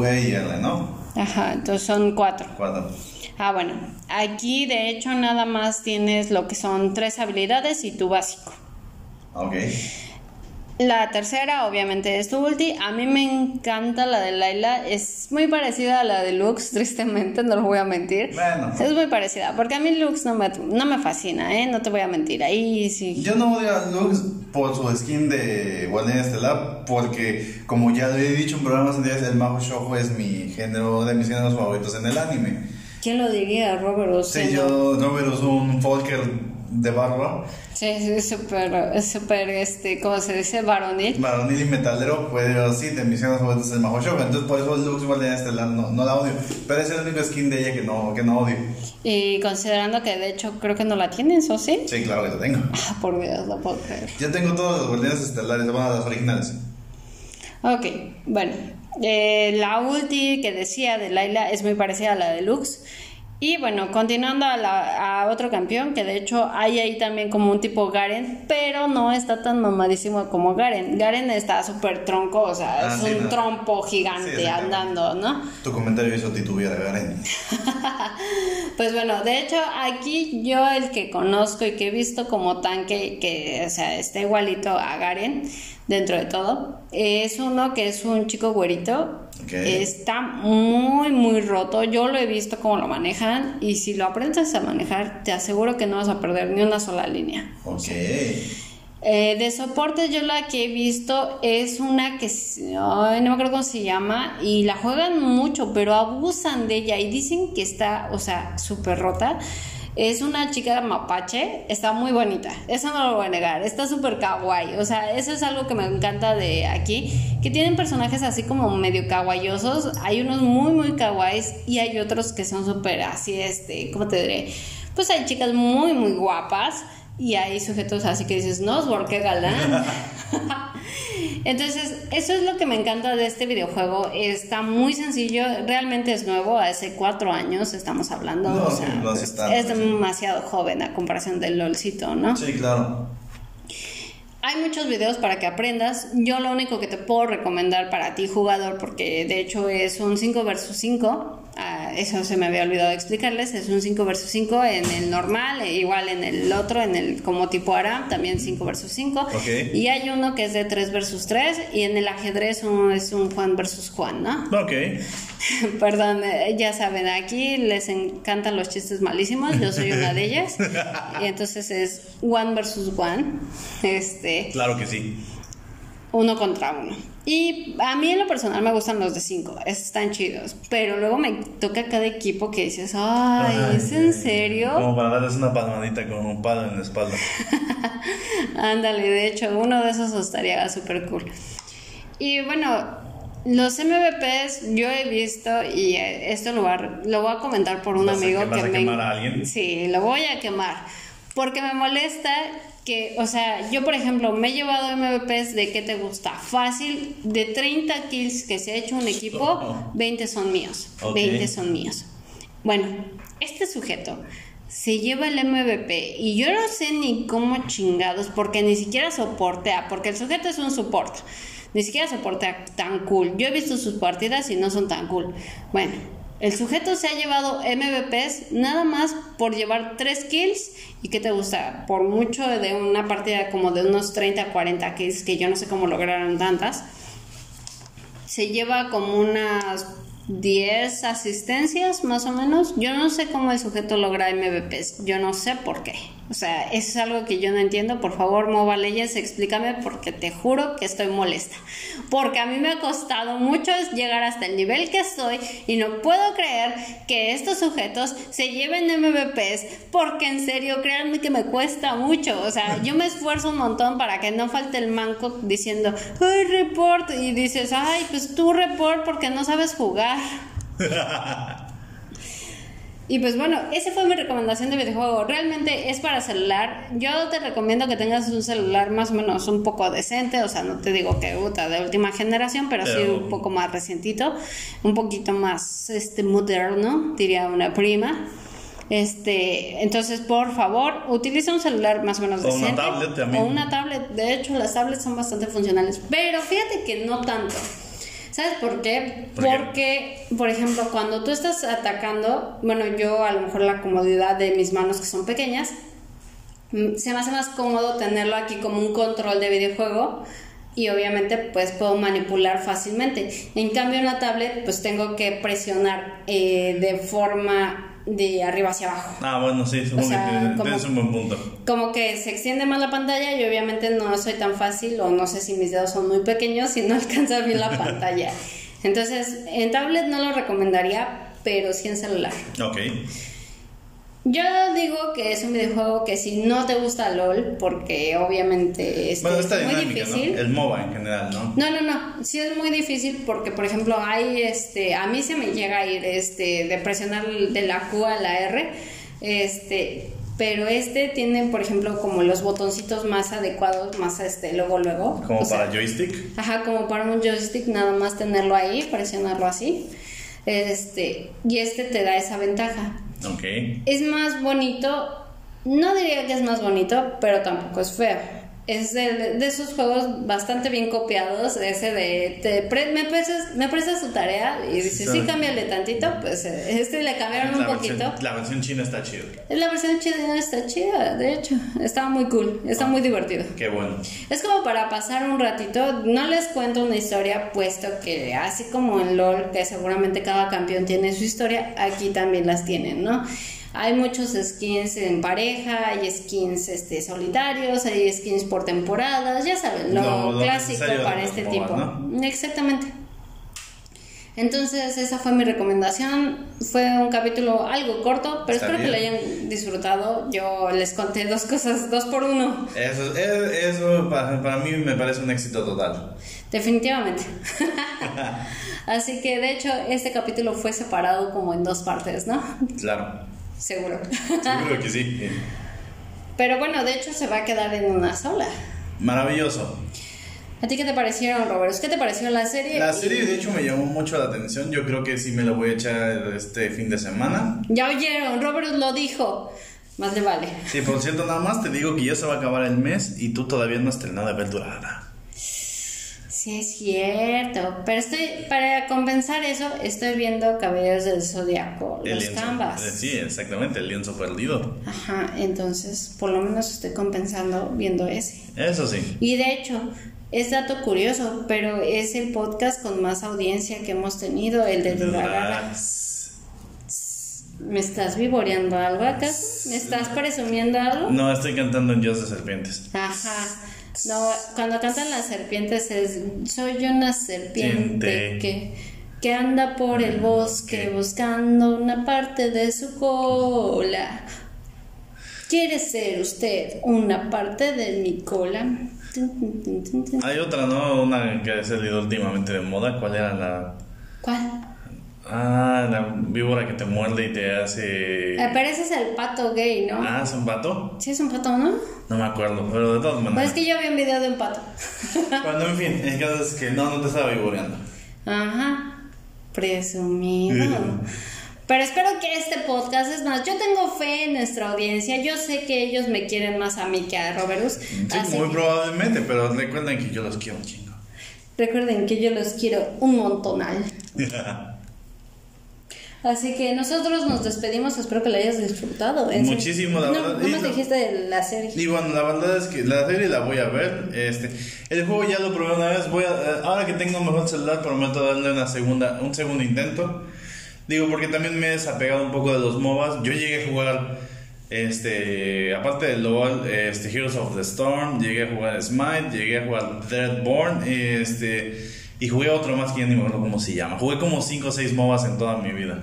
e y R, ¿no? Ajá, entonces son cuatro. Cuatro. Ah, bueno, aquí de hecho nada más tienes lo que son tres habilidades y tu básico. Ok. La tercera, obviamente, es tu ulti. A mí me encanta la de Laila. Es muy parecida a la de Lux, [laughs] tristemente, no lo voy a mentir. Bueno. Es muy parecida, porque a mí Lux no me, no me fascina, ¿eh? No te voy a mentir. Ahí sí. Yo no odio a Lux por su skin de Guardian Estelar, porque, como ya lo he dicho en programas anteriores, el Mago Shoujo es mi género de mis géneros favoritos en el anime. ¿Quién lo diría, Robert Sí, yo, Robert un Folker de barba. Sí, es súper, súper, este, ¿cómo se dice? Varonil. Varonil y metalero, pues sí, de mis favoritas es Majo Entonces, por eso Lux Guardiana Estelar no, no la odio. Pero es el único skin de ella que no, que no odio. Y considerando que de hecho creo que no la tienes, ¿o sí? Sí, claro que la tengo. [laughs] Ah, por Dios, no puedo creer. Yo tengo todos los Guardianes Estelares, bueno, las originales. Ok, bueno. Eh, la ulti que decía de Laila es muy parecida a la de Lux. Y bueno, continuando a, otro campeón, que de hecho hay ahí también como un tipo Garen, pero no está tan mamadísimo como Garen. Garen está súper tronco, o sea, ah, es un trompo gigante andando, ¿no? Tu comentario hizo titubear a Garen. [laughs] pues bueno, de hecho aquí yo el que conozco y que he visto como tanque, que o sea, está igualito a Garen dentro de todo, es uno que es un chico güerito Está muy, muy roto. Yo lo he visto cómo lo manejan y si lo aprendes a manejar, te aseguro que no vas a perder ni una sola línea. Ok. Eh, de soporte yo la que he visto es una que no me acuerdo cómo se llama y la juegan mucho pero abusan de ella y dicen que está o sea súper rota es una chica mapache, está muy bonita, eso no lo voy a negar, está súper kawaii, o sea, eso es algo que me encanta de aquí, que tienen personajes así como medio kawaiiosos, hay unos muy muy kawaiis y hay otros que son súper así, este, ¿cómo te diré? Pues hay chicas muy muy guapas y hay sujetos así que dices, no, qué galán. [laughs] Entonces, eso es lo que me encanta de este videojuego. Está muy sencillo, realmente es nuevo, hace cuatro años estamos hablando. o sea, es, demasiado joven a comparación del LOLcito, ¿no? Sí, claro. Hay muchos videos para que aprendas. Yo lo único que te puedo recomendar para ti, jugador, porque de hecho es un 5 versus 5, ah, eso se me había olvidado explicarles, es un 5 versus 5 en el normal, e igual en el otro, en el como tipo ARAM, también 5 versus 5. Y hay uno que es de 3 versus 3, y en el ajedrez uno es un Juan versus Juan, ¿no? Ok. [laughs] Perdón, eh, ya saben, aquí les encantan los chistes malísimos, yo soy una de ellas. [laughs] y entonces es one versus one. Este. Claro que sí. Uno contra uno. Y a mí en lo personal me gustan los de cinco, están chidos. Pero luego me toca cada equipo que dices, ay, ¿es en serio? Como para darles una palmadita con un palo en la espalda. [laughs] Ándale, de hecho, uno de esos estaría súper cool. Y bueno, los MVPs yo he visto y esto lo, lo voy a comentar por un amigo que, me quemar a alguien? Sí, lo voy a quemar porque me molesta que, o sea, yo por ejemplo me he llevado MVPs de que te gusta fácil de 30 kills que se ha hecho un equipo, 20 son míos, 20 son míos. Bueno, este sujeto se lleva el MVP y yo no sé ni cómo chingados porque ni siquiera soportea, porque el sujeto es un soporte ni siquiera soporta tan cool. Yo he visto sus partidas y no son tan cool. Bueno, el sujeto se ha llevado MVPs nada más por llevar 3 kills. ¿Y qué te gusta? Por mucho de una partida como de unos 30, 40 kills, que yo no sé cómo lograron tantas. Se lleva como unas 10 asistencias más o menos. Yo no sé cómo el sujeto logra MVPs. Yo no sé por qué. O sea, eso es algo que yo no entiendo. Por favor, Mobile Legends, explícame porque te juro que estoy molesta. Porque a mí me ha costado mucho llegar hasta el nivel que estoy y no puedo creer que estos sujetos se lleven MVPs porque en serio, créanme que me cuesta mucho. O sea, yo me esfuerzo un montón para que no falte el manco diciendo, ay, report. Y dices, ay, pues tú report porque no sabes jugar. [laughs] Y pues bueno, esa fue mi recomendación de videojuego. Realmente es para celular. Yo te recomiendo que tengas un celular más o menos un poco decente. O sea, no te digo que puta de última generación, pero, sí un poco más recientito. Un poquito más este moderno, diría una prima. Este, entonces, por favor, utiliza un celular más o menos decente. O una tablet también. O una tablet. De hecho, las tablets son bastante funcionales. Pero fíjate que no tanto. ¿Sabes por qué? Porque, por ejemplo, cuando tú estás atacando, bueno, yo a lo mejor la comodidad de mis manos que son pequeñas, mm, se me hace más cómodo tenerlo aquí como un control de videojuego y obviamente pues puedo manipular fácilmente. En cambio en la tablet pues tengo que presionar eh, de forma de arriba hacia abajo. Ah, bueno, sí, supongo que tienes un buen punto. Como que se extiende más la pantalla y obviamente no soy tan fácil o no sé si mis dedos son muy pequeños y no [laughs] alcanza bien la pantalla. Entonces, en tablet no lo recomendaría, pero sí en celular. Ok. Yo digo que es un videojuego que si no te gusta LOL, porque obviamente es muy difícil. El MOBA en general, ¿no? No, no, no. Sí es muy difícil porque, por ejemplo, hay este. A mí se me llega a ir este, de presionar de la Q a la R. Este. Pero este tiene, por ejemplo, como los botoncitos más adecuados, más este, luego, luego. Como para joystick. Ajá, como para un joystick, nada más tenerlo ahí, presionarlo así. Este, y este te da esa ventaja. Es más bonito, no diría que es más bonito, pero tampoco es feo. Es de, esos juegos bastante bien copiados, ese de, me, prestas, me prestas tu tarea y dices, sí, cámbiale tantito, pues eh, este le cambiaron un poquito. la versión china está chida. La versión china está chida, de hecho, estaba muy cool, está muy divertido. Qué bueno. Es como para pasar un ratito, no les cuento una historia, puesto que así como en LOL, que seguramente cada campeón tiene su historia, aquí también las tienen, ¿no? Hay muchos skins en pareja, hay skins este, solitarios, hay skins por temporadas, ya saben, lo, clásico para este tipo. Exactamente. Entonces, esa fue mi recomendación. Fue un capítulo algo corto, pero espero que lo hayan disfrutado. Yo les conté dos cosas, dos por uno. Eso, eso para, para mí me parece un éxito total. Definitivamente. [laughs] Así que, de hecho, este capítulo fue separado como en dos partes, ¿no? Claro. Seguro. Seguro que sí. Pero bueno, de hecho se va a quedar en una sola. Maravilloso. ¿A ti qué te parecieron, Robert? ¿Qué te pareció la serie? La serie, de hecho, me llamó mucho la atención. Yo creo que sí me la voy a echar este fin de semana. Ya oyeron, Robert lo dijo. Más le vale. Sí, por cierto, nada más te digo que ya se va a acabar el mes y tú todavía no has terminado de ver Durada. Sí, es cierto. Pero estoy, para compensar eso, estoy viendo Caballeros del Zodiaco, los canvas. Eh, sí, exactamente, el lienzo perdido. Ajá, entonces por lo menos estoy compensando viendo ese. Eso sí. Y de hecho, es dato curioso, pero es el podcast con más audiencia que hemos tenido, el de Durarara. ¿Me estás vivoreando algo acaso? ¿Me estás presumiendo algo? No, estoy cantando en Dios de Serpientes. Ajá. No, cuando cantan las serpientes es soy una serpiente que, que anda por el bosque buscando una parte de su cola. ¿Quiere ser usted una parte de mi cola? Hay otra, ¿no? Una que ha salido últimamente de moda. ¿Cuál era la...? ¿Cuál? Ah, la víbora que te muerde y te hace. Eh, pero ese es el pato gay, ¿no? Ah, ¿es un pato? Sí, es un pato, ¿no? No me acuerdo, pero de todas maneras. Pues es que yo vi un video de un pato. [laughs] Bueno, en fin, el caso es que no, no te estaba vivoreando. Ajá, presumido. Pero espero que este podcast, es más, yo tengo fe en nuestra audiencia. Yo sé que ellos me quieren más a mí que a Robertus. Sí, muy probablemente, pero recuerden que yo los quiero un chingo. Recuerden que yo los quiero un montonal. [laughs] Así que nosotros nos despedimos, espero que la hayas disfrutado. Muchísimo, la verdad. ¿Cómo te dijiste de la serie? Y bueno, la verdad es que la serie la voy a ver. Este, el juego ya lo probé una vez. Voy a, ahora que tengo un mejor celular, prometo darle una segunda, un segundo intento. Digo, porque también me he desapegado un poco de los MOBAs. Yo llegué a jugar Este, aparte de LOL, este, Heroes of the Storm, llegué a jugar Smite, llegué a jugar Deadborn, este, y jugué otro más que ya ni me acuerdo cómo se llama. Jugué como 5 o 6 MOBAs en toda mi vida.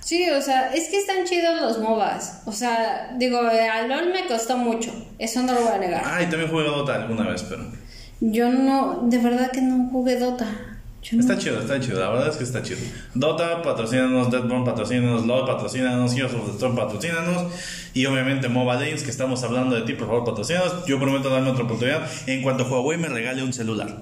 Sí, o sea, es que están chidos los MOBAs. O sea, digo, a LOL me costó mucho. Eso no lo voy a negar. Ah, y también jugué Dota alguna vez, pero. Yo no, de verdad que no jugué Dota. Yo no- Está chido, está chido, la verdad es que está chido. Dota, patrocínanos, Deadborn, patrocínanos, LOL, patrocínanos, Heroes of the Storm, patrocínanos. Y obviamente Mobile Legends, que estamos hablando de ti, por favor, patrocínanos. Yo prometo darme otra oportunidad en cuanto Huawei me regale un celular.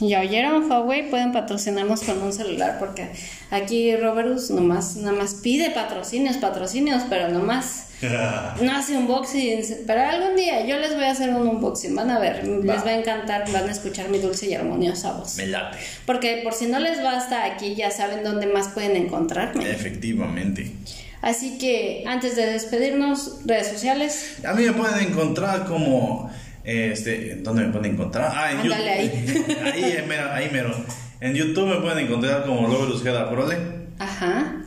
Ya oyeron, Huawei, pueden patrocinarnos con un celular porque aquí Robertus nomás, nada más pide patrocinios, patrocinios, pero nomás [laughs] no hace unboxings. Pero algún día yo les voy a hacer un unboxing, van a ver, les va a encantar, van a escuchar mi dulce y armoniosa voz. me late. Porque por si no les basta aquí, ya saben dónde más pueden encontrarme. Efectivamente. Así que antes de despedirnos, redes sociales. A mí me pueden encontrar como. Este, ¿Dónde me pueden encontrar? Ah, en ahí. YouTube. [laughs] ahí, eh, mero, ahí mero. En YouTube me pueden encontrar como Roberus Geda Prole. Ajá,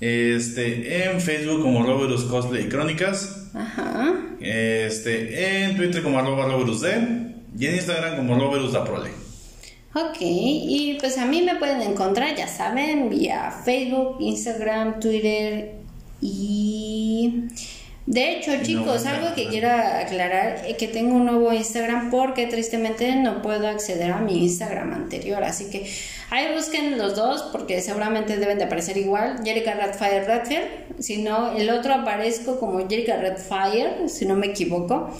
Este, en Facebook como Roberus Cosplay y Crónicas. ajá. Este, en Twitter como arroba Roberus D. Y en Instagram como Roberus da Prole. Ok, y pues a mí me pueden encontrar, ya saben, vía Facebook, Instagram, Twitter y... De hecho, chicos, no, algo que quiero aclarar es que tengo un nuevo Instagram porque tristemente no puedo acceder a mi Instagram anterior, así que ahí busquen los dos porque seguramente deben de aparecer igual, Jerica Redfire Redfield, si no, el otro aparezco como Jerica Redfire, si no me equivoco.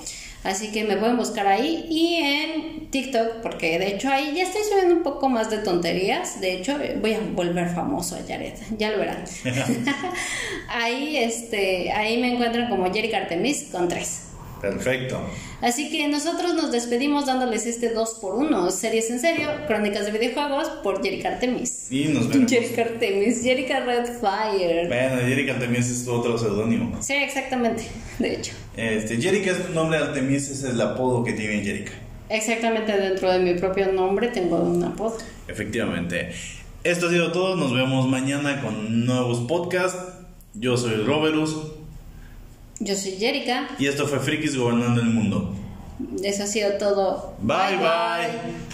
Así que me pueden buscar ahí y en TikTok, porque de hecho ahí ya estoy subiendo un poco más de tonterías. De hecho, voy a volver famoso a Jared, ya lo verán. [laughs] [laughs] ahí, este, ahí me encuentran como Jerry Artemis con tres. Perfecto. Así que nosotros nos despedimos dándoles este 2x1, series en serio, crónicas de videojuegos por Jerry Artemis. Y nos vemos. Jerry Artemis, Jerry Redfire. Bueno, Jerica Artemis es otro seudónimo. Sí, exactamente, de hecho. Este, Jerica es tu nombre, Artemis es el apodo que tiene Jerica. Exactamente dentro de mi propio nombre tengo un apodo. Efectivamente. Esto ha sido todo. Nos vemos mañana con nuevos podcasts. Yo soy Roberus. Yo soy Jerica. Y esto fue Frikis Gobernando el Mundo. Eso ha sido todo. bye. bye.